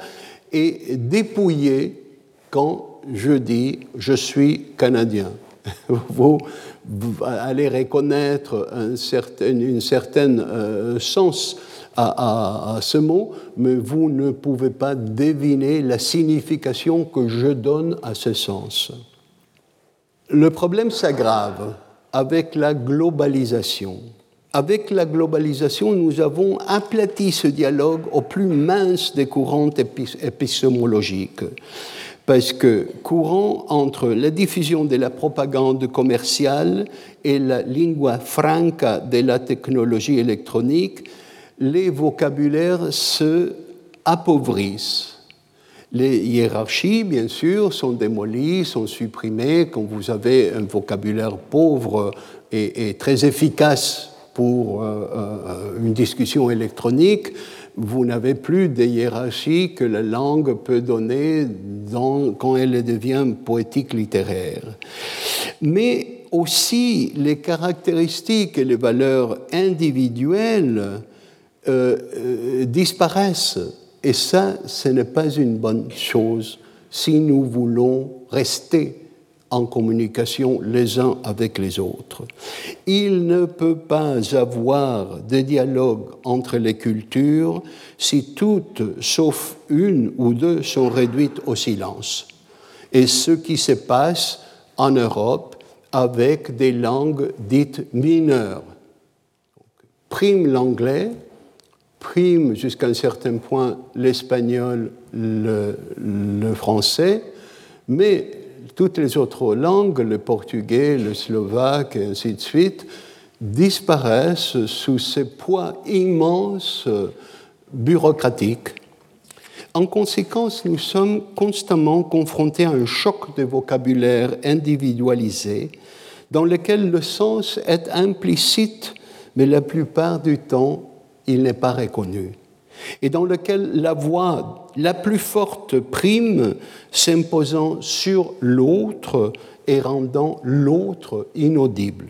est dépouillé quand je dis je suis canadien. [laughs] Vous, allez reconnaître un certain, une certaine euh, sens à, ce mot, mais vous ne pouvez pas deviner la signification que je donne à ce sens. Le problème s'aggrave avec la globalisation. Avec la globalisation, nous avons aplati ce dialogue au plus mince des courants épistémologiques parce que courant entre la diffusion de la propagande commerciale et la lingua franca de la technologie électronique, les vocabulaires se appauvrissent. Les hiérarchies, bien sûr, sont démolies, sont supprimées. Quand vous avez un vocabulaire pauvre et, très efficace pour euh, euh, une discussion électronique, vous n'avez plus des hiérarchies que la langue peut donner quand elle devient poétique littéraire. Mais aussi les caractéristiques et les valeurs individuelles euh, euh, disparaissent. Et ça, ce n'est pas une bonne chose si nous voulons rester en communication les uns avec les autres. Il ne peut pas avoir de dialogue entre les cultures si toutes, sauf une ou deux, sont réduites au silence. Et ce qui se passe en Europe avec des langues dites mineures. Prime l'anglais, prime jusqu'à un certain point l'espagnol, le, le français, mais toutes les autres langues, le portugais, le slovaque et ainsi de suite, disparaissent sous ce poids immense bureaucratique. En conséquence, nous sommes constamment confrontés à un choc de vocabulaire individualisé dans lequel le sens est implicite, mais la plupart du temps, il n'est pas reconnu et dans lequel la voix la plus forte prime s'imposant sur l'autre et rendant l'autre inaudible.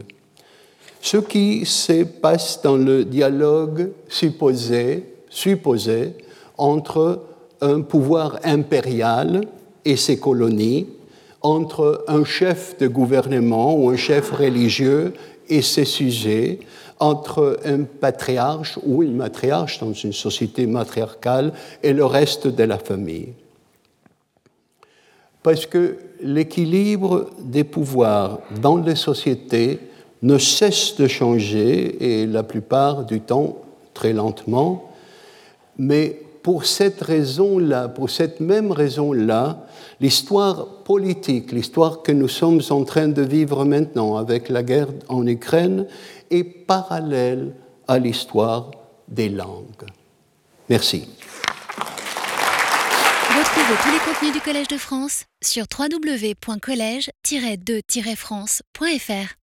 Ce qui se passe dans le dialogue supposé, supposé entre un pouvoir impérial et ses colonies, entre un chef de gouvernement ou un chef religieux et ses sujets, entre un patriarche ou une matriarche dans une société matriarcale et le reste de la famille. Parce que l'équilibre des pouvoirs dans les sociétés ne cesse de changer et la plupart du temps très lentement, mais pour cette raison-là, pour cette même raison-là, l'histoire politique, l'histoire que nous sommes en train de vivre maintenant avec la guerre en Ukraine, est parallèle à l'histoire des langues. Merci. Retrouvez tous les contenus du Collège de France sur www.colège-2-france.fr.